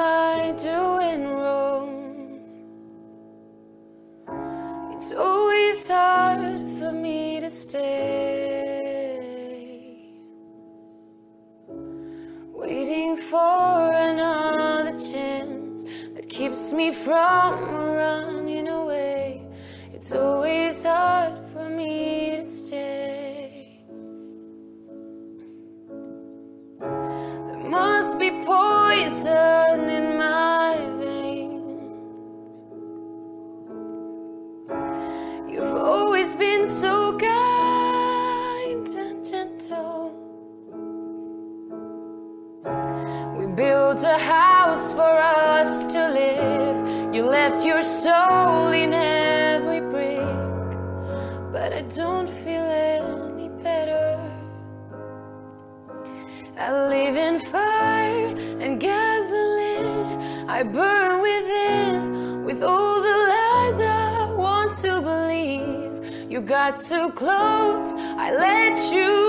I doing wrong? It's always hard for me to stay. Waiting for another chance that keeps me from running away. It's always hard for me to stay. There must be poison We built a house for us to live. You left your soul in every brick, but I don't feel any better. I live in fire and gasoline. I burn within with all the lies I want to believe. You got too close, I let you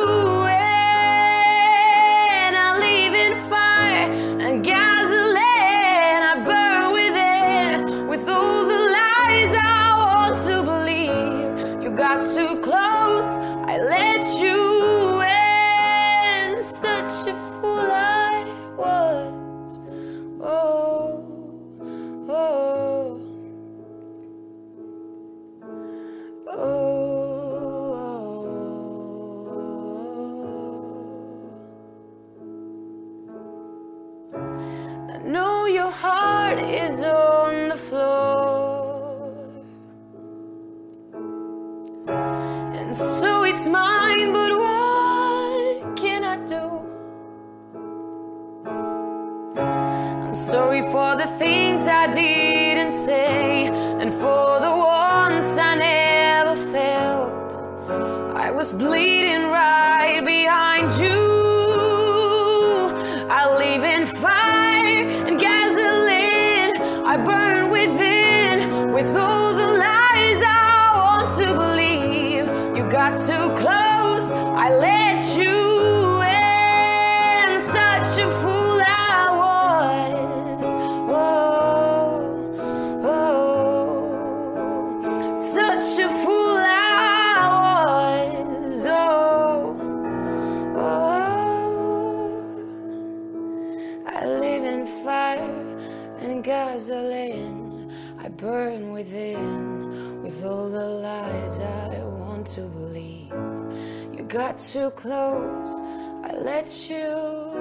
got too close, I let you in. Such a fool I was. Oh, oh, oh. oh. I know your heart is it's mine, but what can I do? I'm sorry for the things I didn't say, and for the ones I never felt. I was bleeding right behind you. Fire and gasoline. I burn within with all the lies I want to believe. You got too close, I let you.